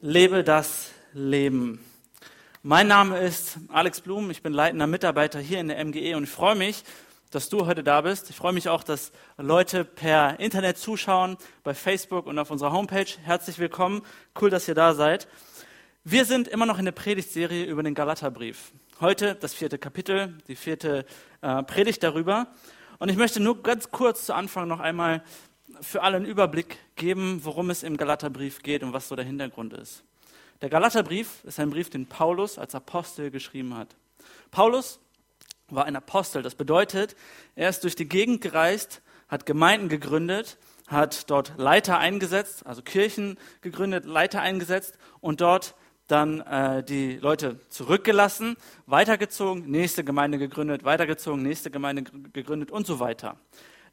Lebe das Leben. Mein Name ist Alex Blum, ich bin leitender Mitarbeiter hier in der MGE und ich freue mich, dass du heute da bist. Ich freue mich auch, dass Leute per Internet zuschauen, bei Facebook und auf unserer Homepage. Herzlich willkommen, cool, dass ihr da seid. Wir sind immer noch in der Predigtserie über den Galaterbrief. Heute das vierte Kapitel, die vierte äh, Predigt darüber. Und ich möchte nur ganz kurz zu Anfang noch einmal für alle einen Überblick geben, worum es im Galaterbrief geht und was so der Hintergrund ist. Der Galaterbrief ist ein Brief, den Paulus als Apostel geschrieben hat. Paulus war ein Apostel. Das bedeutet, er ist durch die Gegend gereist, hat Gemeinden gegründet, hat dort Leiter eingesetzt, also Kirchen gegründet, Leiter eingesetzt und dort dann äh, die Leute zurückgelassen, weitergezogen, nächste Gemeinde gegründet, weitergezogen, nächste Gemeinde gegründet und so weiter.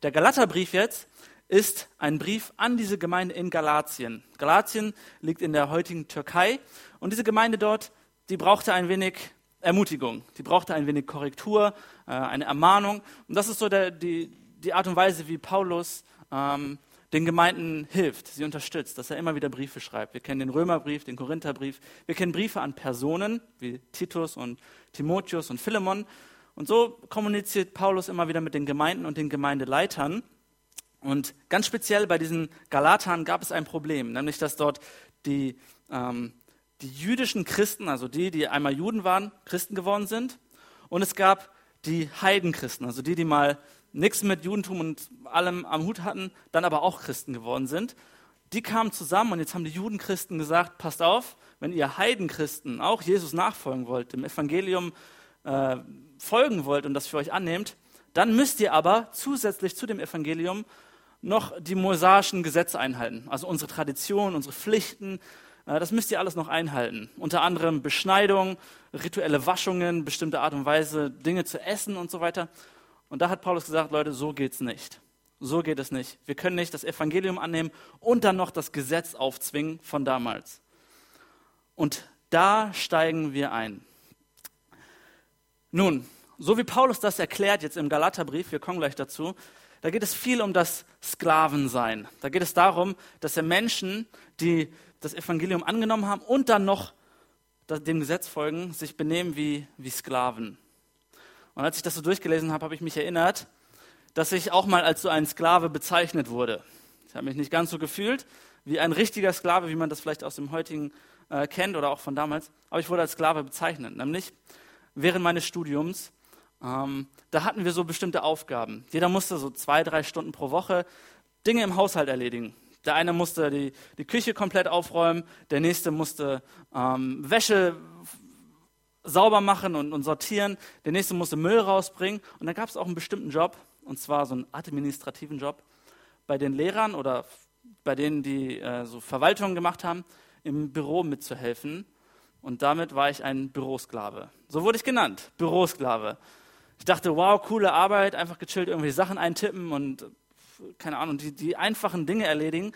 Der Galaterbrief jetzt ist ein Brief an diese Gemeinde in Galatien. Galatien liegt in der heutigen Türkei und diese Gemeinde dort, die brauchte ein wenig Ermutigung, die brauchte ein wenig Korrektur, äh, eine Ermahnung. Und das ist so der, die, die Art und Weise, wie Paulus ähm, den Gemeinden hilft, sie unterstützt, dass er immer wieder Briefe schreibt. Wir kennen den Römerbrief, den Korintherbrief, wir kennen Briefe an Personen wie Titus und Timotheus und Philemon. Und so kommuniziert Paulus immer wieder mit den Gemeinden und den Gemeindeleitern. Und ganz speziell bei diesen Galatern gab es ein Problem, nämlich dass dort die, ähm, die jüdischen Christen, also die, die einmal Juden waren, Christen geworden sind. Und es gab die Heidenchristen, also die, die mal nichts mit Judentum und allem am Hut hatten, dann aber auch Christen geworden sind. Die kamen zusammen und jetzt haben die Judenchristen gesagt, passt auf, wenn ihr Heidenchristen auch Jesus nachfolgen wollt, dem Evangelium äh, folgen wollt und das für euch annehmt, dann müsst ihr aber zusätzlich zu dem Evangelium noch die mosaischen Gesetze einhalten. Also unsere Tradition, unsere Pflichten, äh, das müsst ihr alles noch einhalten. Unter anderem Beschneidung, rituelle Waschungen, bestimmte Art und Weise, Dinge zu essen und so weiter. Und da hat Paulus gesagt, Leute, so geht's nicht. So geht es nicht. Wir können nicht das Evangelium annehmen und dann noch das Gesetz aufzwingen von damals. Und da steigen wir ein. Nun, so wie Paulus das erklärt jetzt im Galaterbrief, wir kommen gleich dazu, da geht es viel um das Sklavensein. Da geht es darum, dass er Menschen, die das Evangelium angenommen haben und dann noch dem Gesetz folgen, sich benehmen wie, wie Sklaven. Und als ich das so durchgelesen habe, habe ich mich erinnert, dass ich auch mal als so ein Sklave bezeichnet wurde. Ich habe mich nicht ganz so gefühlt wie ein richtiger Sklave, wie man das vielleicht aus dem heutigen äh, kennt oder auch von damals, aber ich wurde als Sklave bezeichnet. Nämlich während meines Studiums ähm, da hatten wir so bestimmte Aufgaben. Jeder musste so zwei, drei Stunden pro Woche Dinge im Haushalt erledigen. Der eine musste die, die Küche komplett aufräumen, der nächste musste ähm, Wäsche sauber machen und, und, sortieren, der nächste musste Müll rausbringen. Und dann gab es auch einen bestimmten Job, und zwar so einen administrativen Job, bei den Lehrern oder bei denen, die äh, so Verwaltungen gemacht haben, im Büro mitzuhelfen. Und damit war ich ein Bürosklave. So wurde ich genannt, Bürosklave. Ich dachte, wow, coole Arbeit, einfach gechillt irgendwelche Sachen eintippen und keine Ahnung, die, die einfachen Dinge erledigen,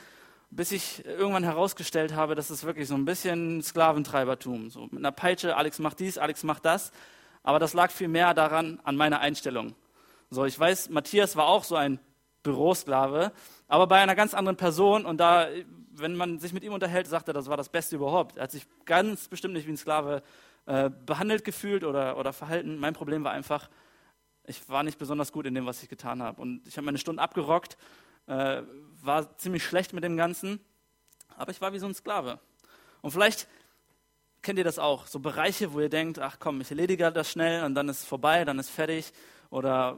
bis ich irgendwann herausgestellt habe, dass es wirklich so ein bisschen Sklaventreibertum. So mit einer Peitsche, Alex macht dies, Alex macht das. Aber das lag viel mehr daran, an meiner Einstellung. So, ich weiß, Matthias war auch so ein Bürosklave, aber bei einer ganz anderen Person und da, wenn man sich mit ihm unterhält, sagt er, das war das Beste überhaupt. Er hat sich ganz bestimmt nicht wie ein Sklave äh, behandelt gefühlt oder, oder verhalten. Mein Problem war einfach, ich war nicht besonders gut in dem, was ich getan habe. Und ich habe meine Stunden abgerockt, äh, war ziemlich schlecht mit dem Ganzen, aber ich war wie so ein Sklave. Und vielleicht kennt ihr das auch, so Bereiche, wo ihr denkt, ach komm, ich erledige das schnell und dann ist es vorbei, dann ist fertig. Oder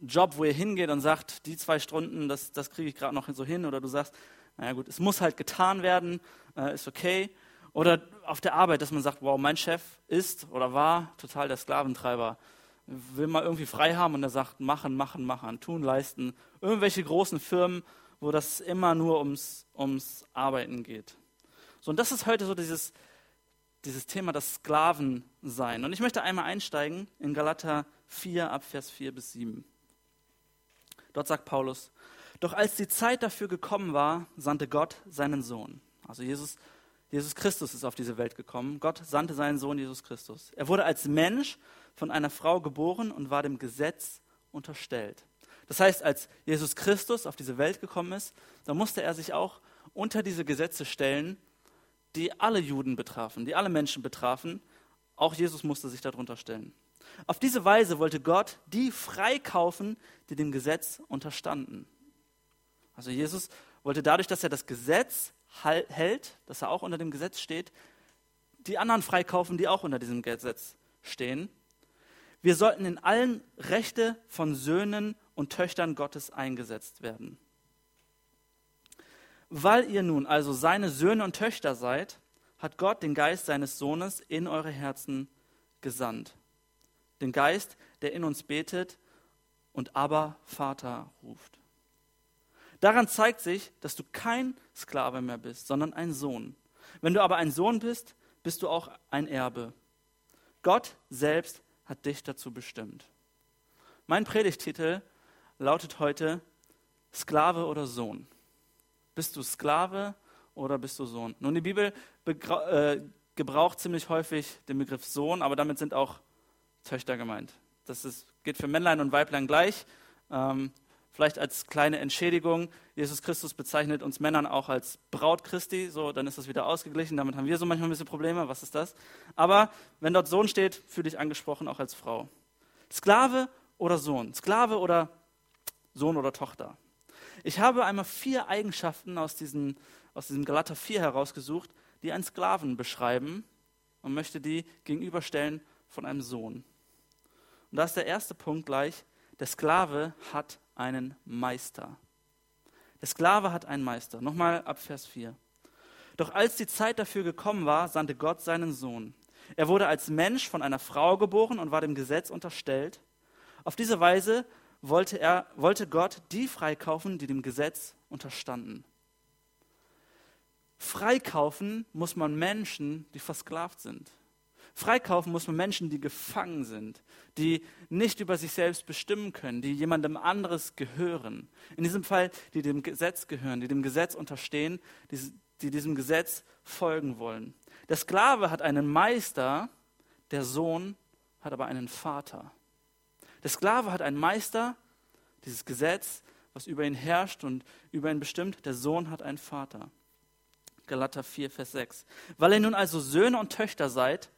Job, wo ihr hingeht und sagt, die zwei Stunden, das, das kriege ich gerade noch so hin. Oder du sagst, naja gut, es muss halt getan werden, äh, ist okay. Oder auf der Arbeit, dass man sagt, wow, mein Chef ist oder war total der Sklaventreiber will mal irgendwie frei haben und er sagt, machen, machen, machen, tun, leisten. Irgendwelche großen Firmen, wo das immer nur ums, ums Arbeiten geht. So, und das ist heute so dieses, dieses Thema das Sklavensein. Und ich möchte einmal einsteigen in Galater 4 ab Vers 4 bis 7. Dort sagt Paulus, doch als die Zeit dafür gekommen war, sandte Gott seinen Sohn. Also Jesus, Jesus Christus ist auf diese Welt gekommen. Gott sandte seinen Sohn Jesus Christus. Er wurde als Mensch von einer Frau geboren und war dem Gesetz unterstellt. Das heißt, als Jesus Christus auf diese Welt gekommen ist, da musste er sich auch unter diese Gesetze stellen, die alle Juden betrafen, die alle Menschen betrafen. Auch Jesus musste sich darunter stellen. Auf diese Weise wollte Gott die freikaufen, die dem Gesetz unterstanden. Also Jesus wollte dadurch, dass er das Gesetz hält, dass er auch unter dem Gesetz steht, die anderen freikaufen, die auch unter diesem Gesetz stehen. Wir sollten in allen Rechte von Söhnen und Töchtern Gottes eingesetzt werden. Weil ihr nun also seine Söhne und Töchter seid, hat Gott den Geist seines Sohnes in eure Herzen gesandt. Den Geist, der in uns betet und aber Vater ruft. Daran zeigt sich, dass du kein Sklave mehr bist, sondern ein Sohn. Wenn du aber ein Sohn bist, bist du auch ein Erbe. Gott selbst hat dich dazu bestimmt. Mein Predigtitel lautet heute Sklave oder Sohn. Bist du Sklave oder bist du Sohn? Nun, die Bibel äh, gebraucht ziemlich häufig den Begriff Sohn, aber damit sind auch Töchter gemeint. Das ist, geht für Männlein und Weiblein gleich. Ähm, vielleicht als kleine Entschädigung. Jesus Christus bezeichnet uns Männern auch als Braut Christi, so dann ist das wieder ausgeglichen. Damit haben wir so manchmal ein bisschen Probleme. Was ist das? Aber wenn dort Sohn steht, fühle dich angesprochen, auch als Frau. Sklave oder Sohn? Sklave oder Sohn oder Tochter? Ich habe einmal vier Eigenschaften aus, diesen, aus diesem Galater 4 herausgesucht, die einen Sklaven beschreiben und möchte die gegenüberstellen von einem Sohn. Und da ist der erste Punkt gleich, der Sklave hat einen Meister. Der Sklave hat einen Meister. Nochmal ab Vers 4. Doch als die Zeit dafür gekommen war, sandte Gott seinen Sohn. Er wurde als Mensch von einer Frau geboren und war dem Gesetz unterstellt. Auf diese Weise wollte, er, wollte Gott die freikaufen, die dem Gesetz unterstanden. Freikaufen muss man Menschen, die versklavt sind. Freikaufen muss man Menschen, die gefangen sind, die nicht über sich selbst bestimmen können, die jemandem anderes gehören. In diesem Fall, die dem Gesetz gehören, die dem Gesetz unterstehen, die, die diesem Gesetz folgen wollen. Der Sklave hat einen Meister, der Sohn hat aber einen Vater. Der Sklave hat einen Meister, dieses Gesetz, was über ihn herrscht und über ihn bestimmt. Der Sohn hat einen Vater. Galater 4, Vers 6. Weil ihr nun also Söhne und Töchter seid,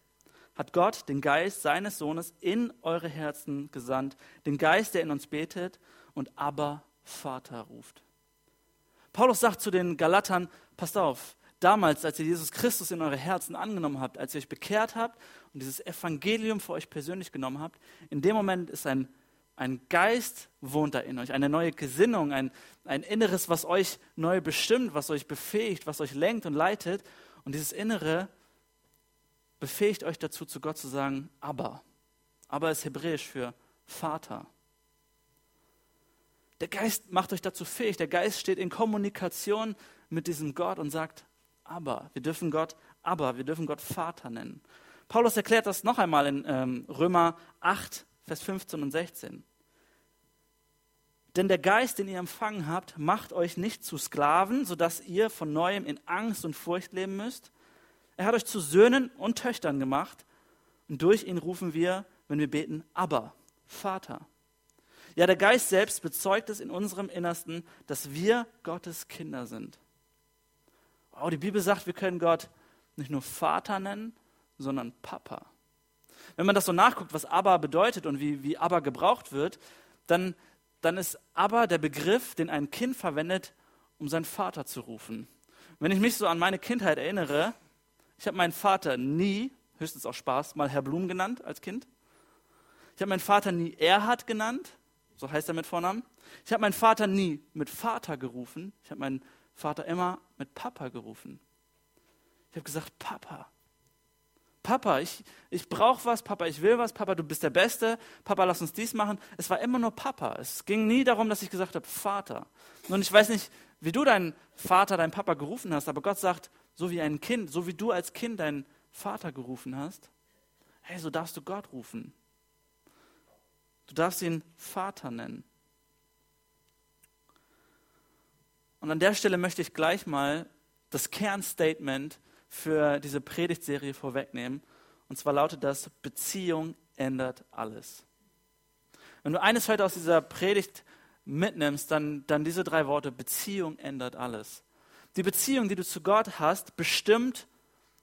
hat Gott den Geist seines Sohnes in eure Herzen gesandt, den Geist, der in uns betet und aber Vater ruft. Paulus sagt zu den Galatern, passt auf, damals, als ihr Jesus Christus in eure Herzen angenommen habt, als ihr euch bekehrt habt und dieses Evangelium für euch persönlich genommen habt, in dem Moment ist ein, ein Geist wohnt da in euch, eine neue Gesinnung, ein, ein Inneres, was euch neu bestimmt, was euch befähigt, was euch lenkt und leitet. Und dieses Innere befähigt euch dazu, zu Gott zu sagen, aber. Aber ist hebräisch für Vater. Der Geist macht euch dazu fähig. Der Geist steht in Kommunikation mit diesem Gott und sagt, aber. Wir dürfen Gott aber, wir dürfen Gott Vater nennen. Paulus erklärt das noch einmal in ähm, Römer 8, Vers 15 und 16. Denn der Geist, den ihr empfangen habt, macht euch nicht zu Sklaven, sodass ihr von neuem in Angst und Furcht leben müsst. Er hat euch zu Söhnen und Töchtern gemacht und durch ihn rufen wir, wenn wir beten, aber Vater. Ja, der Geist selbst bezeugt es in unserem Innersten, dass wir Gottes Kinder sind. Oh, die Bibel sagt, wir können Gott nicht nur Vater nennen, sondern Papa. Wenn man das so nachguckt, was aber bedeutet und wie, wie aber gebraucht wird, dann, dann ist aber der Begriff, den ein Kind verwendet, um seinen Vater zu rufen. Wenn ich mich so an meine Kindheit erinnere, ich habe meinen Vater nie, höchstens auch Spaß, mal Herr Blum genannt als Kind. Ich habe meinen Vater nie Erhard genannt, so heißt er mit Vornamen. Ich habe meinen Vater nie mit Vater gerufen. Ich habe meinen Vater immer mit Papa gerufen. Ich habe gesagt, Papa. Papa, ich, ich brauche was, Papa, ich will was, Papa, du bist der Beste, Papa, lass uns dies machen. Es war immer nur Papa. Es ging nie darum, dass ich gesagt habe, Vater. Und ich weiß nicht, wie du deinen Vater, deinen Papa gerufen hast, aber Gott sagt, so wie ein Kind, so wie du als Kind deinen Vater gerufen hast, hey, so darfst du Gott rufen. Du darfst ihn Vater nennen. Und an der Stelle möchte ich gleich mal das Kernstatement für diese Predigtserie vorwegnehmen. Und zwar lautet das, Beziehung ändert alles. Wenn du eines heute aus dieser Predigt mitnimmst, dann, dann diese drei Worte, Beziehung ändert alles. Die Beziehung, die du zu Gott hast, bestimmt,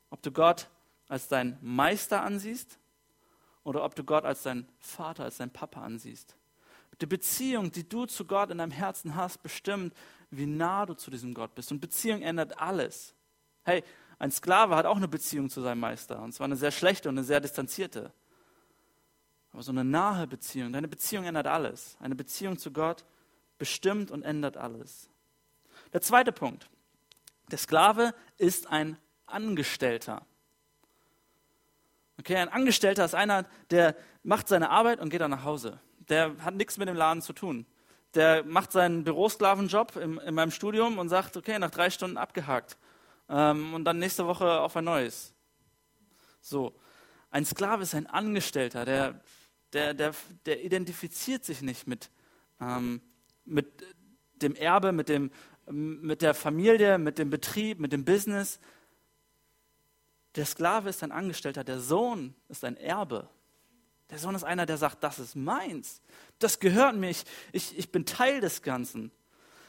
Ob du Gott als dein Meister ansiehst oder ob du Gott als dein Vater, als dein Papa ansiehst. Die Beziehung, die du zu Gott in deinem Herzen hast, bestimmt, wie nah du zu diesem Gott bist. Und Beziehung ändert alles. Hey, ein Sklave hat auch eine Beziehung zu seinem Meister. Und zwar eine sehr schlechte und eine sehr distanzierte. Aber so eine nahe Beziehung, deine Beziehung ändert alles. Eine Beziehung zu Gott bestimmt und ändert alles. Der zweite Punkt. Der Sklave ist ein Angestellter. Okay, ein Angestellter ist einer, der macht seine Arbeit und geht dann nach Hause. Der hat nichts mit dem Laden zu tun. Der macht seinen Bürosklavenjob in, in meinem Studium und sagt, okay, nach drei Stunden abgehakt. Ähm, und dann nächste Woche auf ein neues. So. Ein Sklave ist ein Angestellter, der, der, der, der identifiziert sich nicht mit, ähm, mit dem Erbe, mit, dem, mit der Familie, mit dem Betrieb, mit dem Business. Der Sklave ist ein Angestellter, der Sohn ist ein Erbe. Der Sohn ist einer, der sagt, das ist meins, das gehört mir, ich, ich, ich bin Teil des Ganzen.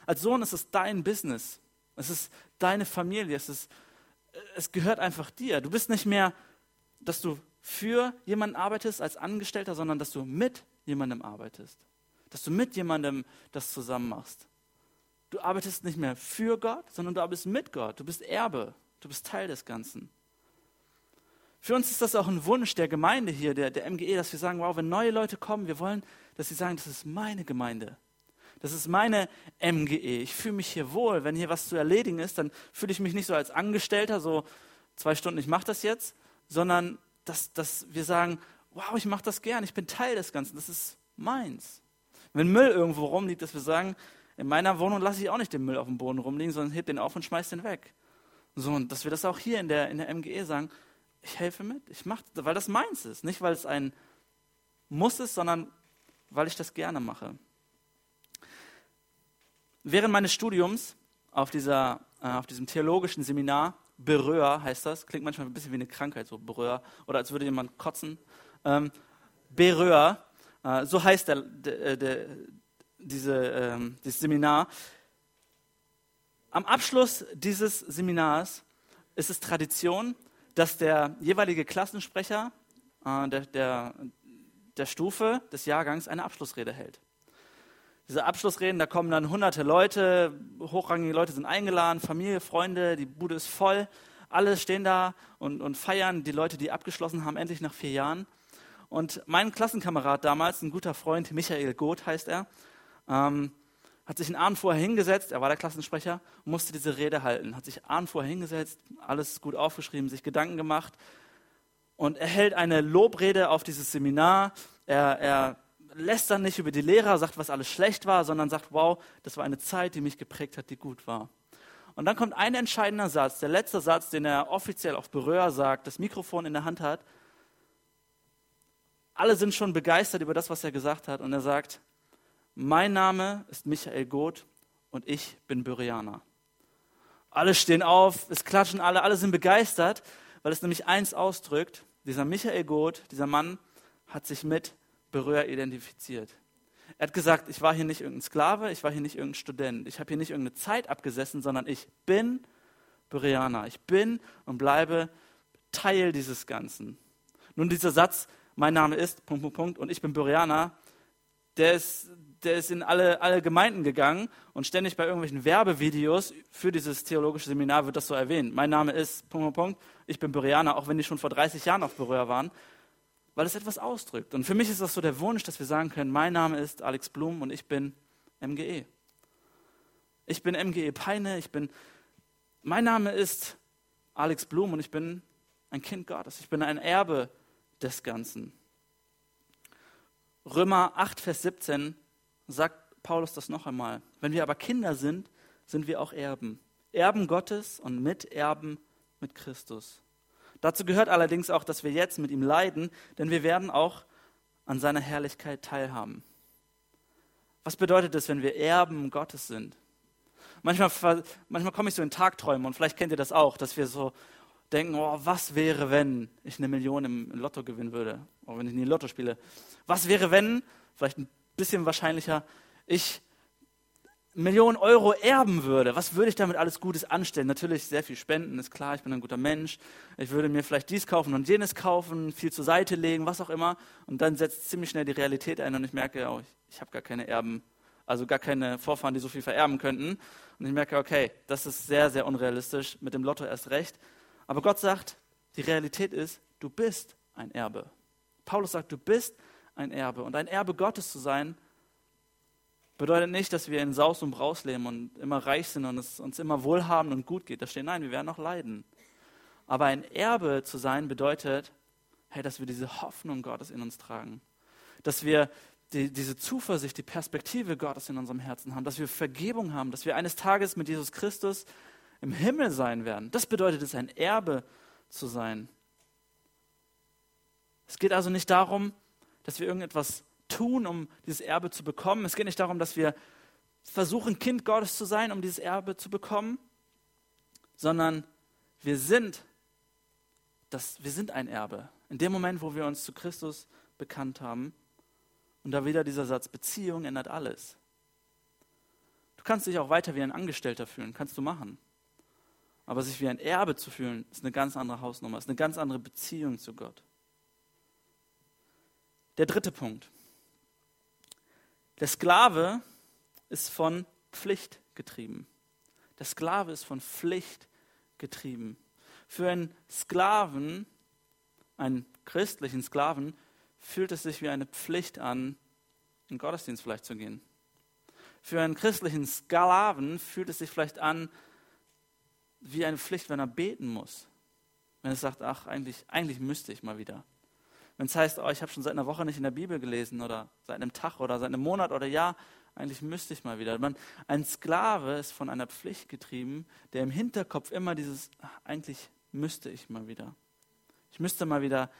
Als Sohn ist es dein Business, es ist deine Familie, es, ist, es gehört einfach dir. Du bist nicht mehr, dass du für jemanden arbeitest als Angestellter, sondern dass du mit jemandem arbeitest. Dass du mit jemandem das zusammen machst. Du arbeitest nicht mehr für Gott, sondern du arbeitest mit Gott. Du bist Erbe. Du bist Teil des Ganzen. Für uns ist das auch ein Wunsch der Gemeinde hier, der, der MGE, dass wir sagen, wow, wenn neue Leute kommen, wir wollen, dass sie sagen, das ist meine Gemeinde. Das ist meine MGE. Ich fühle mich hier wohl. Wenn hier was zu erledigen ist, dann fühle ich mich nicht so als Angestellter, so zwei Stunden, ich mache das jetzt, sondern dass, dass wir sagen, wow, ich mache das gern, ich bin Teil des Ganzen, das ist meins. Wenn Müll irgendwo rumliegt, dass wir sagen, in meiner Wohnung lasse ich auch nicht den Müll auf dem Boden rumliegen, sondern heb den auf und schmeiß den weg. So, und dass wir das auch hier in der, in der MGE sagen, ich helfe mit, ich mache, weil das meins ist, nicht weil es ein Muss ist, sondern weil ich das gerne mache. Während meines Studiums auf, dieser, äh, auf diesem theologischen Seminar, Beröhr heißt das, klingt manchmal ein bisschen wie eine Krankheit, so Beröhr, oder als würde jemand kotzen. Ähm, Beröhr, äh, so heißt der, der, der diese, ähm, dieses Seminar. Am Abschluss dieses Seminars ist es Tradition, dass der jeweilige Klassensprecher äh, der, der, der Stufe des Jahrgangs eine Abschlussrede hält. Diese Abschlussreden, da kommen dann hunderte Leute, hochrangige Leute sind eingeladen, Familie, Freunde, die Bude ist voll, alle stehen da und, und feiern die Leute, die abgeschlossen haben, endlich nach vier Jahren. Und mein Klassenkamerad damals, ein guter Freund, Michael Goth heißt er, ähm, hat sich einen Abend vorher hingesetzt, er war der Klassensprecher, musste diese Rede halten, hat sich einen Abend vorher hingesetzt, alles gut aufgeschrieben, sich Gedanken gemacht und er hält eine Lobrede auf dieses Seminar. Er, er lässt dann nicht über die Lehrer, sagt, was alles schlecht war, sondern sagt, wow, das war eine Zeit, die mich geprägt hat, die gut war. Und dann kommt ein entscheidender Satz, der letzte Satz, den er offiziell auf Berühr sagt, das Mikrofon in der Hand hat. Alle sind schon begeistert über das, was er gesagt hat. Und er sagt, mein Name ist Michael Goth und ich bin Burianer. Alle stehen auf, es klatschen alle, alle sind begeistert, weil es nämlich eins ausdrückt. Dieser Michael Goth, dieser Mann, hat sich mit Berühr identifiziert. Er hat gesagt, ich war hier nicht irgendein Sklave, ich war hier nicht irgendein Student, ich habe hier nicht irgendeine Zeit abgesessen, sondern ich bin Bereaner. Ich bin und bleibe Teil dieses Ganzen. Nun, dieser Satz, mein Name ist, Punkt, Punkt, Punkt, und ich bin Bereaner, der ist, der ist in alle, alle Gemeinden gegangen und ständig bei irgendwelchen Werbevideos für dieses theologische Seminar wird das so erwähnt. Mein Name ist, Punkt, Punkt, Punkt, ich bin Bereaner, auch wenn die schon vor 30 Jahren auf Berührer waren, weil es etwas ausdrückt. Und für mich ist das so der Wunsch, dass wir sagen können, mein Name ist Alex Blum und ich bin MGE. Ich bin MGE Peine, ich bin, mein Name ist Alex Blum und ich bin ein Kind Gottes. Ich bin ein Erbe des Ganzen. Römer 8, Vers 17 sagt Paulus das noch einmal. Wenn wir aber Kinder sind, sind wir auch Erben. Erben Gottes und Miterben mit Christus. Dazu gehört allerdings auch, dass wir jetzt mit ihm leiden, denn wir werden auch an seiner Herrlichkeit teilhaben. Was bedeutet es, wenn wir Erben Gottes sind? Manchmal, manchmal komme ich so in Tagträume und vielleicht kennt ihr das auch, dass wir so denken, oh, was wäre, wenn ich eine Million im Lotto gewinnen würde, oder wenn ich nie Lotto spiele. Was wäre, wenn, vielleicht ein bisschen wahrscheinlicher, ich Millionen Euro erben würde, was würde ich damit alles Gutes anstellen? Natürlich sehr viel spenden, ist klar, ich bin ein guter Mensch. Ich würde mir vielleicht dies kaufen und jenes kaufen, viel zur Seite legen, was auch immer. Und dann setzt ziemlich schnell die Realität ein und ich merke, oh, ich, ich habe gar keine Erben, also gar keine Vorfahren, die so viel vererben könnten. Und ich merke, okay, das ist sehr, sehr unrealistisch, mit dem Lotto erst recht. Aber Gott sagt, die Realität ist, du bist ein Erbe. Paulus sagt, du bist ein Erbe. Und ein Erbe Gottes zu sein, Bedeutet nicht, dass wir in Saus und Braus leben und immer reich sind und es uns immer wohlhabend und gut geht. Da steht, nein, wir werden noch leiden. Aber ein Erbe zu sein bedeutet, hey, dass wir diese Hoffnung Gottes in uns tragen. Dass wir die, diese Zuversicht, die Perspektive Gottes in unserem Herzen haben. Dass wir Vergebung haben. Dass wir eines Tages mit Jesus Christus im Himmel sein werden. Das bedeutet es, ein Erbe zu sein. Es geht also nicht darum, dass wir irgendetwas tun, um dieses Erbe zu bekommen. Es geht nicht darum, dass wir versuchen, Kind Gottes zu sein, um dieses Erbe zu bekommen, sondern wir sind, das, wir sind ein Erbe. In dem Moment, wo wir uns zu Christus bekannt haben, und da wieder dieser Satz, Beziehung ändert alles. Du kannst dich auch weiter wie ein Angestellter fühlen, kannst du machen. Aber sich wie ein Erbe zu fühlen, ist eine ganz andere Hausnummer, ist eine ganz andere Beziehung zu Gott. Der dritte Punkt. Der Sklave ist von Pflicht getrieben. Der Sklave ist von Pflicht getrieben. Für einen Sklaven, einen christlichen Sklaven, fühlt es sich wie eine Pflicht an, in Gottesdienst vielleicht zu gehen. Für einen christlichen Sklaven fühlt es sich vielleicht an, wie eine Pflicht, wenn er beten muss. Wenn er sagt, ach, eigentlich, eigentlich müsste ich mal wieder. Wenn es heißt, oh, ich habe schon seit einer Woche nicht in der Bibel gelesen oder seit einem Tag oder seit einem Monat oder ja, eigentlich müsste ich mal wieder. Man, ein Sklave ist von einer Pflicht getrieben, der im Hinterkopf immer dieses, ach, eigentlich müsste ich mal wieder. Ich müsste mal wieder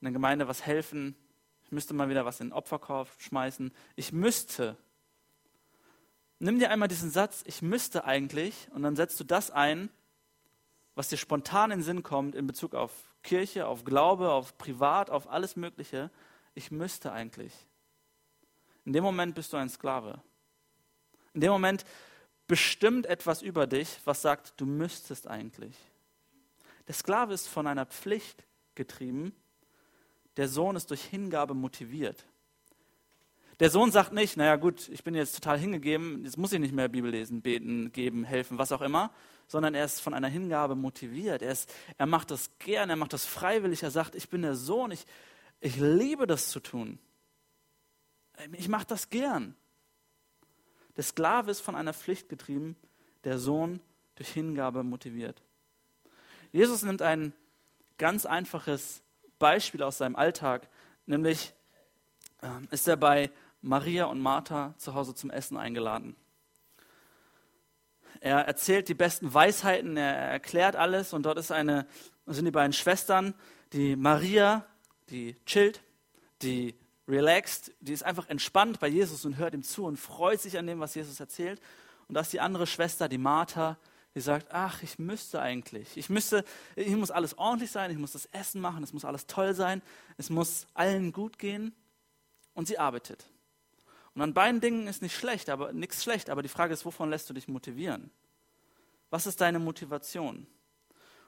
in der Gemeinde was helfen. Ich müsste mal wieder was in den Opferkorb schmeißen. Ich müsste. Nimm dir einmal diesen Satz, ich müsste eigentlich, und dann setzt du das ein, was dir spontan in den Sinn kommt in Bezug auf Kirche, auf Glaube, auf Privat, auf alles Mögliche. Ich müsste eigentlich. In dem Moment bist du ein Sklave. In dem Moment bestimmt etwas über dich, was sagt, du müsstest eigentlich. Der Sklave ist von einer Pflicht getrieben, der Sohn ist durch Hingabe motiviert. Der Sohn sagt nicht, naja gut, ich bin jetzt total hingegeben, jetzt muss ich nicht mehr Bibel lesen, beten, geben, helfen, was auch immer, sondern er ist von einer Hingabe motiviert. Er, ist, er macht das gern, er macht das freiwillig. Er sagt, ich bin der Sohn, ich, ich liebe das zu tun. Ich mache das gern. Der Sklave ist von einer Pflicht getrieben, der Sohn durch Hingabe motiviert. Jesus nimmt ein ganz einfaches Beispiel aus seinem Alltag, nämlich äh, ist er bei Maria und Martha zu Hause zum Essen eingeladen. Er erzählt die besten Weisheiten, er erklärt alles und dort ist eine, sind die beiden Schwestern, die Maria, die chillt, die relaxed, die ist einfach entspannt bei Jesus und hört ihm zu und freut sich an dem, was Jesus erzählt. Und da ist die andere Schwester, die Martha, die sagt, ach, ich müsste eigentlich, ich müsste, ich muss alles ordentlich sein, ich muss das Essen machen, es muss alles toll sein, es muss allen gut gehen. Und sie arbeitet. Und an beiden Dingen ist nicht schlecht, aber nichts schlecht. Aber die Frage ist, wovon lässt du dich motivieren? Was ist deine Motivation?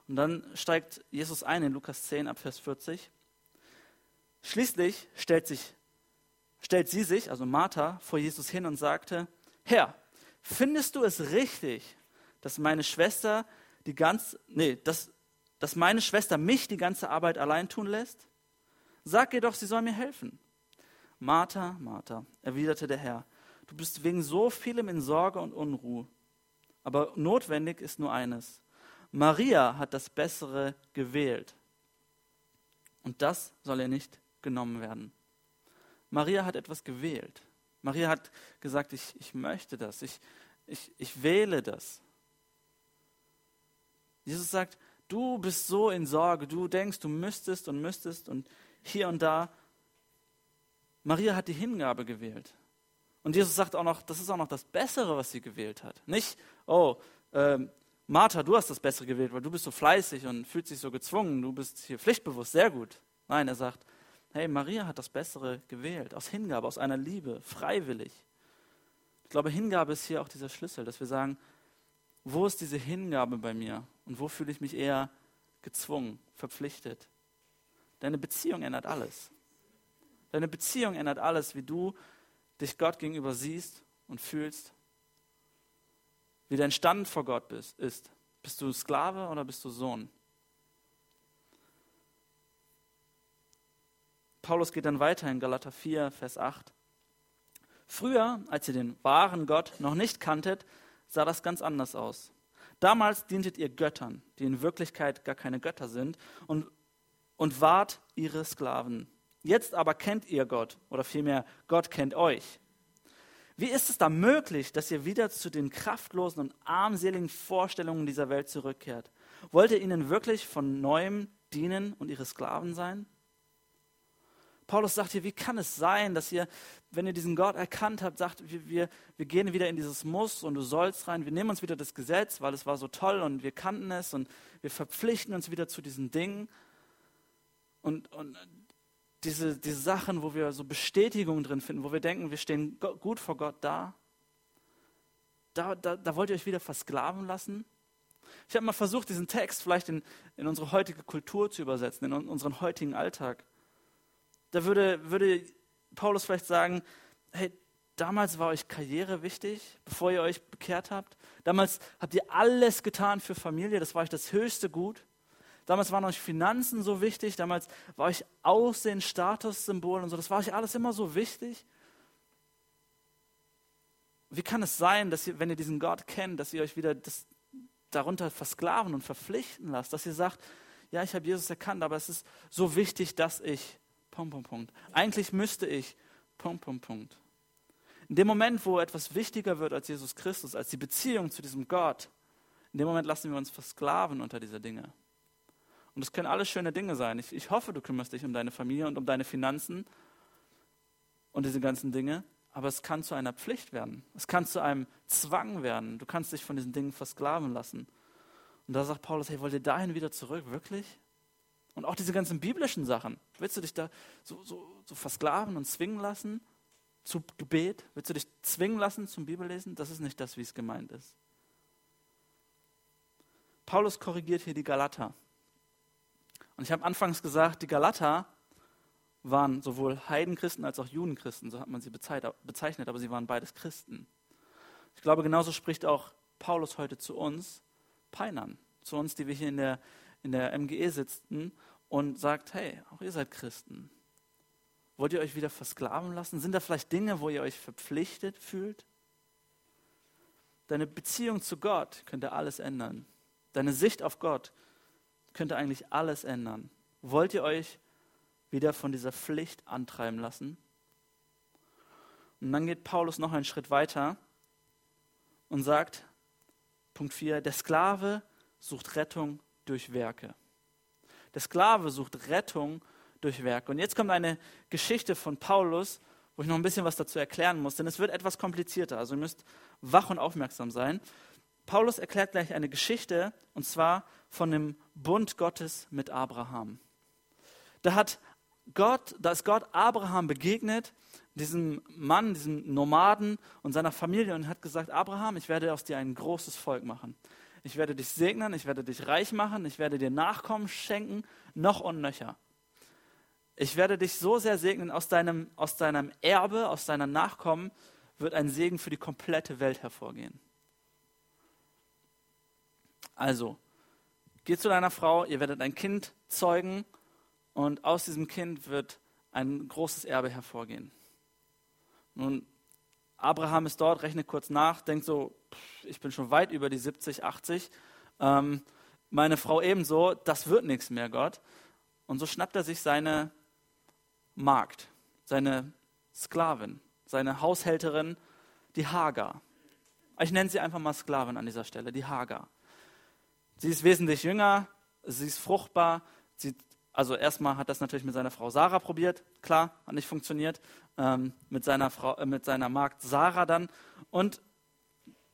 Und dann steigt Jesus ein in Lukas 10 ab Vers 40. Schließlich stellt, sich, stellt sie sich, also Martha, vor Jesus hin und sagte, Herr, findest du es richtig, dass meine Schwester die ganze, nee, dass, dass meine Schwester mich die ganze Arbeit allein tun lässt? Sag ihr doch, sie soll mir helfen. Martha, Martha, erwiderte der Herr, du bist wegen so vielem in Sorge und Unruhe. Aber notwendig ist nur eines. Maria hat das Bessere gewählt. Und das soll ihr nicht genommen werden. Maria hat etwas gewählt. Maria hat gesagt, ich, ich möchte das, ich, ich, ich wähle das. Jesus sagt, du bist so in Sorge, du denkst, du müsstest und müsstest und hier und da Maria hat die Hingabe gewählt. Und Jesus sagt auch noch, das ist auch noch das Bessere, was sie gewählt hat. Nicht, oh, ähm, Martha, du hast das Bessere gewählt, weil du bist so fleißig und fühlst dich so gezwungen, du bist hier pflichtbewusst, sehr gut. Nein, er sagt, hey, Maria hat das Bessere gewählt, aus Hingabe, aus einer Liebe, freiwillig. Ich glaube, Hingabe ist hier auch dieser Schlüssel, dass wir sagen, wo ist diese Hingabe bei mir und wo fühle ich mich eher gezwungen, verpflichtet? Deine Beziehung ändert alles. Deine Beziehung ändert alles, wie du dich Gott gegenüber siehst und fühlst, wie dein Stand vor Gott bist, ist. Bist du Sklave oder bist du Sohn? Paulus geht dann weiter in Galater 4, Vers 8. Früher, als ihr den wahren Gott noch nicht kanntet, sah das ganz anders aus. Damals dientet ihr Göttern, die in Wirklichkeit gar keine Götter sind, und, und wart ihre Sklaven. Jetzt aber kennt ihr Gott, oder vielmehr Gott kennt euch. Wie ist es da möglich, dass ihr wieder zu den kraftlosen und armseligen Vorstellungen dieser Welt zurückkehrt? Wollt ihr ihnen wirklich von neuem dienen und ihre Sklaven sein? Paulus sagt hier, wie kann es sein, dass ihr, wenn ihr diesen Gott erkannt habt, sagt, wir, wir, wir gehen wieder in dieses Muss und du sollst rein, wir nehmen uns wieder das Gesetz, weil es war so toll und wir kannten es und wir verpflichten uns wieder zu diesen Dingen. Und, und diese, diese Sachen, wo wir so Bestätigung drin finden, wo wir denken, wir stehen gut vor Gott da, da, da, da wollt ihr euch wieder versklaven lassen? Ich habe mal versucht, diesen Text vielleicht in, in unsere heutige Kultur zu übersetzen, in unseren heutigen Alltag. Da würde, würde Paulus vielleicht sagen, hey, damals war euch Karriere wichtig, bevor ihr euch bekehrt habt. Damals habt ihr alles getan für Familie, das war euch das höchste Gut. Damals waren euch Finanzen so wichtig, damals war euch Aussehen, Statussymbol und so, das war euch alles immer so wichtig. Wie kann es sein, dass ihr, wenn ihr diesen Gott kennt, dass ihr euch wieder das, darunter versklaven und verpflichten lasst, dass ihr sagt, ja, ich habe Jesus erkannt, aber es ist so wichtig, dass ich, Punkt, Punkt, Punkt. Eigentlich müsste ich, Punkt, Punkt, Punkt. In dem Moment, wo etwas wichtiger wird als Jesus Christus, als die Beziehung zu diesem Gott, in dem Moment lassen wir uns versklaven unter diese Dinge. Und das können alles schöne Dinge sein. Ich, ich hoffe, du kümmerst dich um deine Familie und um deine Finanzen und diese ganzen Dinge. Aber es kann zu einer Pflicht werden. Es kann zu einem Zwang werden. Du kannst dich von diesen Dingen versklaven lassen. Und da sagt Paulus, hey, wollt ihr dahin wieder zurück? Wirklich? Und auch diese ganzen biblischen Sachen. Willst du dich da so, so, so versklaven und zwingen lassen zu Gebet? Willst du dich zwingen lassen zum Bibellesen? Das ist nicht das, wie es gemeint ist. Paulus korrigiert hier die Galater. Und ich habe anfangs gesagt, die Galater waren sowohl Heidenchristen als auch Judenchristen, so hat man sie bezeichnet, aber sie waren beides Christen. Ich glaube, genauso spricht auch Paulus heute zu uns Peinern, zu uns, die wir hier in der, in der MGE sitzen und sagt, hey, auch ihr seid Christen. Wollt ihr euch wieder versklaven lassen? Sind da vielleicht Dinge, wo ihr euch verpflichtet fühlt? Deine Beziehung zu Gott könnte alles ändern. Deine Sicht auf Gott könnte eigentlich alles ändern. Wollt ihr euch wieder von dieser Pflicht antreiben lassen? Und dann geht Paulus noch einen Schritt weiter und sagt, Punkt 4, der Sklave sucht Rettung durch Werke. Der Sklave sucht Rettung durch Werke. Und jetzt kommt eine Geschichte von Paulus, wo ich noch ein bisschen was dazu erklären muss, denn es wird etwas komplizierter. Also ihr müsst wach und aufmerksam sein. Paulus erklärt gleich eine Geschichte, und zwar von dem Bund Gottes mit Abraham. Da hat Gott, da ist Gott Abraham begegnet, diesem Mann, diesem Nomaden und seiner Familie und hat gesagt, Abraham, ich werde aus dir ein großes Volk machen. Ich werde dich segnen, ich werde dich reich machen, ich werde dir Nachkommen schenken, noch und nöcher. Ich werde dich so sehr segnen, aus deinem, aus deinem Erbe, aus deiner Nachkommen wird ein Segen für die komplette Welt hervorgehen. Also, geh zu deiner Frau, ihr werdet ein Kind zeugen und aus diesem Kind wird ein großes Erbe hervorgehen. Nun, Abraham ist dort, rechnet kurz nach, denkt so, ich bin schon weit über die 70, 80. Ähm, meine Frau ebenso, das wird nichts mehr, Gott. Und so schnappt er sich seine Magd, seine Sklavin, seine Haushälterin, die Hagar. Ich nenne sie einfach mal Sklavin an dieser Stelle, die Hagar. Sie ist wesentlich jünger, sie ist fruchtbar. Sie, also erstmal hat das natürlich mit seiner Frau Sarah probiert, klar, hat nicht funktioniert. Ähm, mit, seiner Frau, äh, mit seiner Magd Sarah dann. Und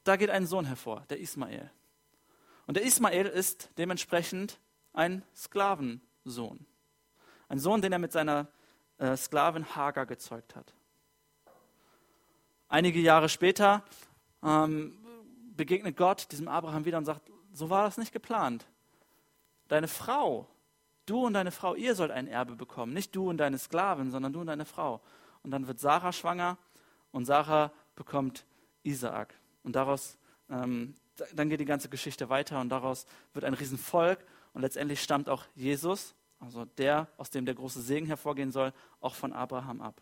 da geht ein Sohn hervor, der Ismael. Und der Ismael ist dementsprechend ein Sklavensohn. Ein Sohn, den er mit seiner äh, Sklavin Hagar gezeugt hat. Einige Jahre später ähm, begegnet Gott diesem Abraham wieder und sagt, so war das nicht geplant. Deine Frau, du und deine Frau, ihr sollt ein Erbe bekommen. Nicht du und deine Sklavin, sondern du und deine Frau. Und dann wird Sarah schwanger und Sarah bekommt Isaak. Und daraus, ähm, dann geht die ganze Geschichte weiter und daraus wird ein Riesenvolk und letztendlich stammt auch Jesus, also der, aus dem der große Segen hervorgehen soll, auch von Abraham ab.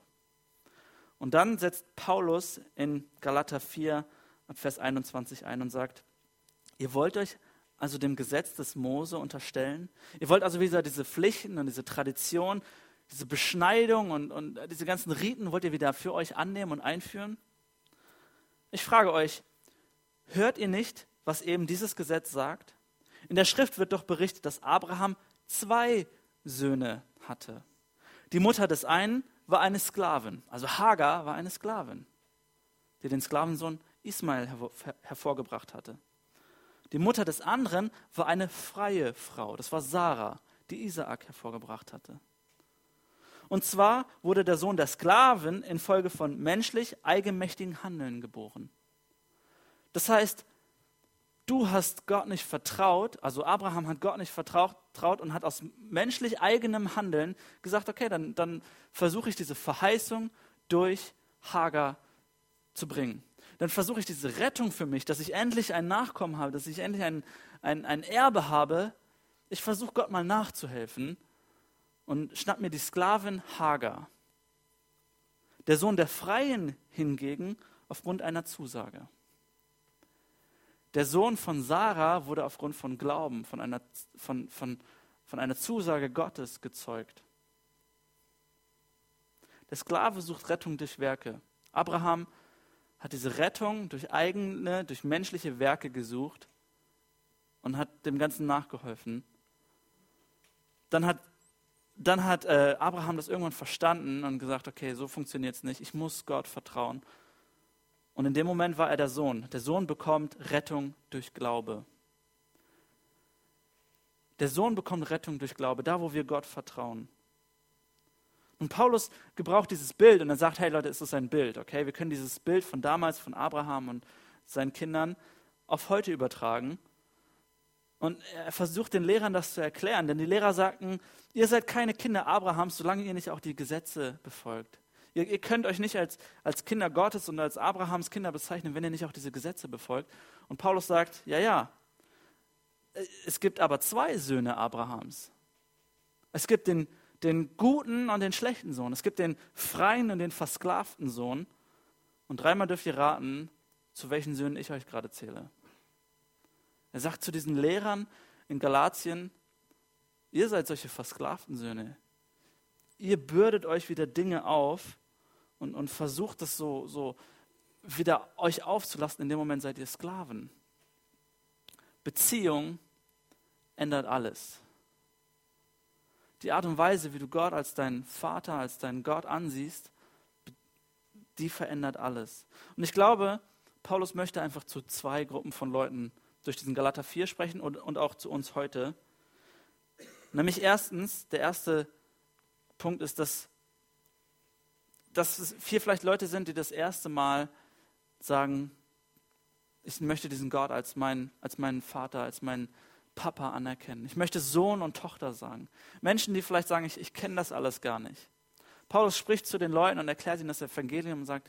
Und dann setzt Paulus in Galater 4 Vers 21 ein und sagt, ihr wollt euch also dem Gesetz des Mose unterstellen? Ihr wollt also wieder diese Pflichten und diese Tradition, diese Beschneidung und, und diese ganzen Riten wollt ihr wieder für euch annehmen und einführen? Ich frage euch, hört ihr nicht, was eben dieses Gesetz sagt? In der Schrift wird doch berichtet, dass Abraham zwei Söhne hatte. Die Mutter des einen war eine Sklavin, also Hagar war eine Sklavin, die den Sklavensohn Ismael hervorgebracht hatte. Die Mutter des anderen war eine freie Frau, das war Sarah, die Isaak hervorgebracht hatte. Und zwar wurde der Sohn der Sklaven infolge von menschlich eigenmächtigen Handeln geboren. Das heißt, du hast Gott nicht vertraut, also Abraham hat Gott nicht vertraut und hat aus menschlich eigenem Handeln gesagt, okay, dann, dann versuche ich diese Verheißung durch Hagar zu bringen dann versuche ich diese Rettung für mich, dass ich endlich ein Nachkommen habe, dass ich endlich ein, ein, ein Erbe habe. Ich versuche Gott mal nachzuhelfen und schnapp mir die Sklavin Hagar. Der Sohn der Freien hingegen aufgrund einer Zusage. Der Sohn von Sarah wurde aufgrund von Glauben, von einer, von, von, von einer Zusage Gottes gezeugt. Der Sklave sucht Rettung durch Werke. Abraham hat diese Rettung durch eigene, durch menschliche Werke gesucht und hat dem Ganzen nachgeholfen. Dann hat, dann hat äh, Abraham das irgendwann verstanden und gesagt, okay, so funktioniert es nicht, ich muss Gott vertrauen. Und in dem Moment war er der Sohn. Der Sohn bekommt Rettung durch Glaube. Der Sohn bekommt Rettung durch Glaube, da wo wir Gott vertrauen. Und Paulus gebraucht dieses Bild und er sagt, hey Leute, ist ein Bild, okay? Wir können dieses Bild von damals, von Abraham und seinen Kindern auf heute übertragen. Und er versucht den Lehrern das zu erklären, denn die Lehrer sagten, ihr seid keine Kinder Abrahams, solange ihr nicht auch die Gesetze befolgt. Ihr, ihr könnt euch nicht als, als Kinder Gottes und als Abrahams Kinder bezeichnen, wenn ihr nicht auch diese Gesetze befolgt. Und Paulus sagt, ja, ja, es gibt aber zwei Söhne Abrahams. Es gibt den den guten und den schlechten Sohn. Es gibt den freien und den versklavten Sohn. Und dreimal dürft ihr raten, zu welchen Söhnen ich euch gerade zähle. Er sagt zu diesen Lehrern in Galatien, ihr seid solche versklavten Söhne. Ihr bürdet euch wieder Dinge auf und, und versucht es so, so wieder euch aufzulassen. In dem Moment seid ihr Sklaven. Beziehung ändert alles die Art und Weise, wie du Gott als deinen Vater, als deinen Gott ansiehst, die verändert alles. Und ich glaube, Paulus möchte einfach zu zwei Gruppen von Leuten durch diesen Galater 4 sprechen und, und auch zu uns heute. Nämlich erstens, der erste Punkt ist, dass, dass es vier vielleicht Leute sind, die das erste Mal sagen, ich möchte diesen Gott als, mein, als meinen Vater, als meinen Papa anerkennen. Ich möchte Sohn und Tochter sagen. Menschen, die vielleicht sagen, ich, ich kenne das alles gar nicht. Paulus spricht zu den Leuten und erklärt ihnen das Evangelium und sagt,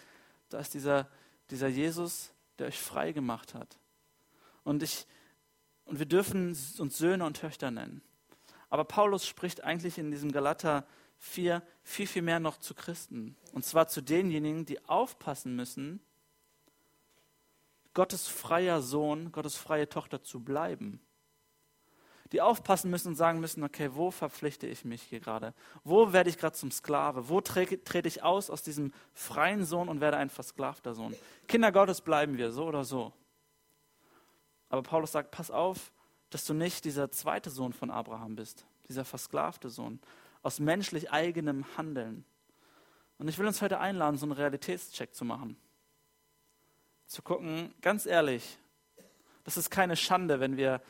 da ist dieser, dieser Jesus, der euch frei gemacht hat. Und, ich, und wir dürfen uns Söhne und Töchter nennen. Aber Paulus spricht eigentlich in diesem Galater 4 viel, viel mehr noch zu Christen. Und zwar zu denjenigen, die aufpassen müssen, Gottes freier Sohn, Gottes freie Tochter zu bleiben die aufpassen müssen und sagen müssen, okay, wo verpflichte ich mich hier gerade? Wo werde ich gerade zum Sklave? Wo trete ich aus aus diesem freien Sohn und werde ein versklavter Sohn? Kinder Gottes bleiben wir, so oder so. Aber Paulus sagt, pass auf, dass du nicht dieser zweite Sohn von Abraham bist, dieser versklavte Sohn, aus menschlich eigenem Handeln. Und ich will uns heute einladen, so einen Realitätscheck zu machen. Zu gucken, ganz ehrlich, das ist keine Schande, wenn wir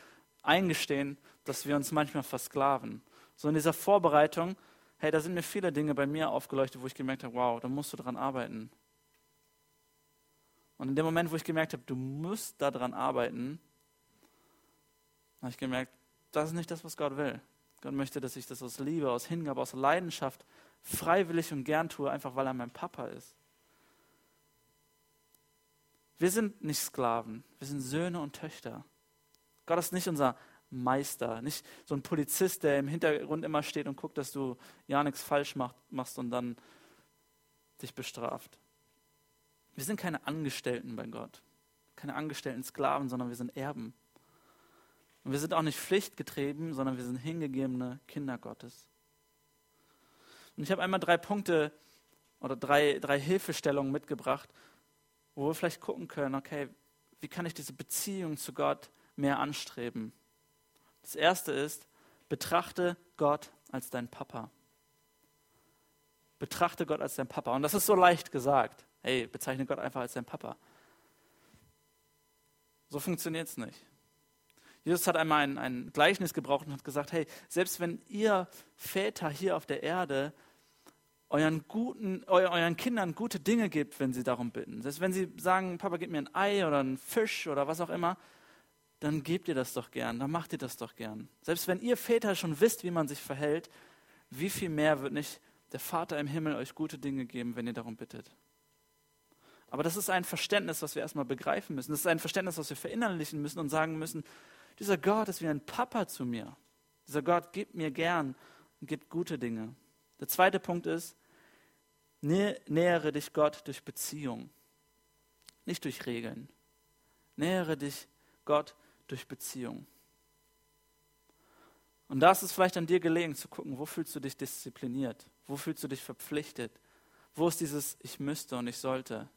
eingestehen, dass wir uns manchmal versklaven. So in dieser Vorbereitung, hey, da sind mir viele Dinge bei mir aufgeleuchtet, wo ich gemerkt habe, wow, da musst du dran arbeiten. Und in dem Moment, wo ich gemerkt habe, du musst daran arbeiten, habe ich gemerkt, das ist nicht das, was Gott will. Gott möchte, dass ich das aus Liebe, aus Hingabe, aus Leidenschaft freiwillig und gern tue, einfach weil er mein Papa ist. Wir sind nicht Sklaven, wir sind Söhne und Töchter. Gott ist nicht unser Meister, nicht so ein Polizist, der im Hintergrund immer steht und guckt, dass du ja nichts falsch machst und dann dich bestraft. Wir sind keine Angestellten bei Gott, keine angestellten Sklaven, sondern wir sind Erben. Und wir sind auch nicht pflichtgetrieben, sondern wir sind hingegebene Kinder Gottes. Und ich habe einmal drei Punkte oder drei, drei Hilfestellungen mitgebracht, wo wir vielleicht gucken können, okay, wie kann ich diese Beziehung zu Gott mehr anstreben? Das erste ist, betrachte Gott als dein Papa. Betrachte Gott als dein Papa. Und das ist so leicht gesagt. Hey, bezeichne Gott einfach als dein Papa. So funktioniert es nicht. Jesus hat einmal ein, ein Gleichnis gebraucht und hat gesagt, hey, selbst wenn ihr Väter hier auf der Erde euren, guten, euren Kindern gute Dinge gebt, wenn sie darum bitten, selbst wenn sie sagen, Papa, gib mir ein Ei oder einen Fisch oder was auch immer, dann gebt ihr das doch gern, dann macht ihr das doch gern. Selbst wenn ihr Väter schon wisst, wie man sich verhält, wie viel mehr wird nicht der Vater im Himmel euch gute Dinge geben, wenn ihr darum bittet. Aber das ist ein Verständnis, was wir erstmal begreifen müssen. Das ist ein Verständnis, was wir verinnerlichen müssen und sagen müssen, dieser Gott ist wie ein Papa zu mir. Dieser Gott gibt mir gern und gibt gute Dinge. Der zweite Punkt ist, nähere dich Gott durch Beziehung, nicht durch Regeln. Nähere dich Gott durch Beziehung. Und da ist es vielleicht an dir gelegen zu gucken, wo fühlst du dich diszipliniert? Wo fühlst du dich verpflichtet? Wo ist dieses Ich müsste und ich sollte?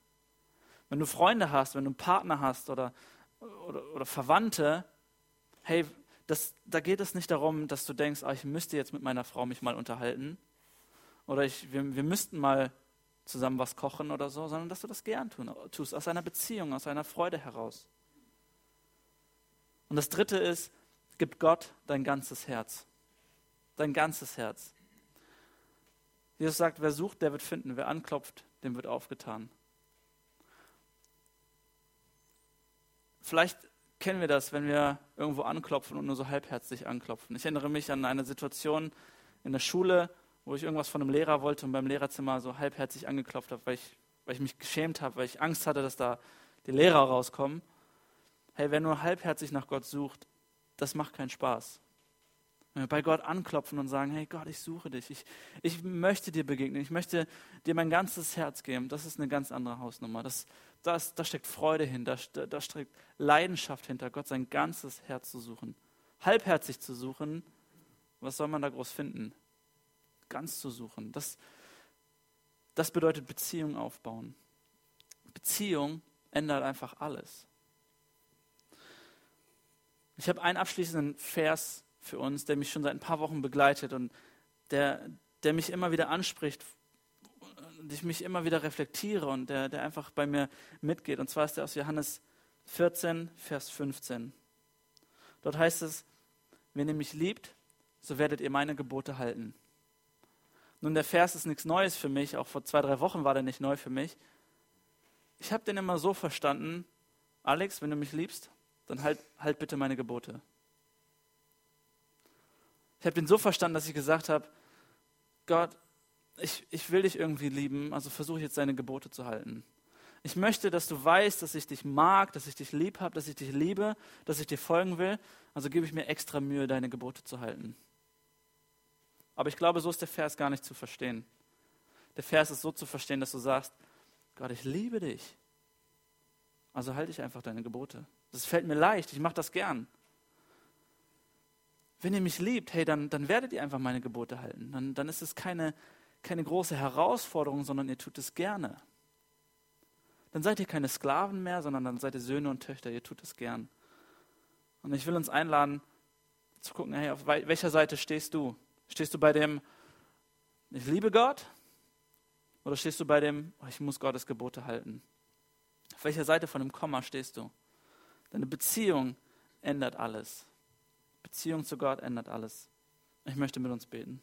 Wenn du Freunde hast, wenn du einen Partner hast oder, oder, oder Verwandte, hey, das, da geht es nicht darum, dass du denkst, ah, ich müsste jetzt mit meiner Frau mich mal unterhalten oder ich, wir, wir müssten mal zusammen was kochen oder so, sondern dass du das gern tun, tust, aus einer Beziehung, aus einer Freude heraus. Und das Dritte ist, gib Gott dein ganzes Herz. Dein ganzes Herz. Jesus sagt, wer sucht, der wird finden. Wer anklopft, dem wird aufgetan. Vielleicht kennen wir das, wenn wir irgendwo anklopfen und nur so halbherzig anklopfen. Ich erinnere mich an eine Situation in der Schule, wo ich irgendwas von einem Lehrer wollte und beim Lehrerzimmer so halbherzig angeklopft habe, weil ich, weil ich mich geschämt habe, weil ich Angst hatte, dass da die Lehrer rauskommen. Hey, wer nur halbherzig nach Gott sucht, das macht keinen Spaß. Wenn wir bei Gott anklopfen und sagen, hey Gott, ich suche dich, ich, ich möchte dir begegnen, ich möchte dir mein ganzes Herz geben, das ist eine ganz andere Hausnummer. Das, das, da steckt Freude hin, da, da steckt Leidenschaft hinter, Gott sein ganzes Herz zu suchen. Halbherzig zu suchen, was soll man da groß finden? Ganz zu suchen. Das, das bedeutet Beziehung aufbauen. Beziehung ändert einfach alles. Ich habe einen abschließenden Vers für uns, der mich schon seit ein paar Wochen begleitet und der, der mich immer wieder anspricht, und ich mich immer wieder reflektiere und der, der einfach bei mir mitgeht. Und zwar ist der aus Johannes 14, Vers 15. Dort heißt es, wenn ihr mich liebt, so werdet ihr meine Gebote halten. Nun, der Vers ist nichts Neues für mich, auch vor zwei, drei Wochen war der nicht neu für mich. Ich habe den immer so verstanden, Alex, wenn du mich liebst, dann halt, halt bitte meine Gebote. Ich habe den so verstanden, dass ich gesagt habe, Gott, ich, ich will dich irgendwie lieben, also versuche jetzt deine Gebote zu halten. Ich möchte, dass du weißt, dass ich dich mag, dass ich dich lieb habe, dass ich dich liebe, dass ich dir folgen will. Also gebe ich mir extra Mühe, deine Gebote zu halten. Aber ich glaube, so ist der Vers gar nicht zu verstehen. Der Vers ist so zu verstehen, dass du sagst, Gott, ich liebe dich. Also halte ich einfach deine Gebote. Das fällt mir leicht, ich mache das gern. Wenn ihr mich liebt, hey, dann, dann werdet ihr einfach meine Gebote halten. Dann, dann ist es keine, keine große Herausforderung, sondern ihr tut es gerne. Dann seid ihr keine Sklaven mehr, sondern dann seid ihr Söhne und Töchter, ihr tut es gern. Und ich will uns einladen, zu gucken, hey, auf welcher Seite stehst du? Stehst du bei dem, ich liebe Gott? Oder stehst du bei dem, oh, ich muss Gottes Gebote halten? Auf welcher Seite von dem Komma stehst du? Deine Beziehung ändert alles. Beziehung zu Gott ändert alles. Ich möchte mit uns beten.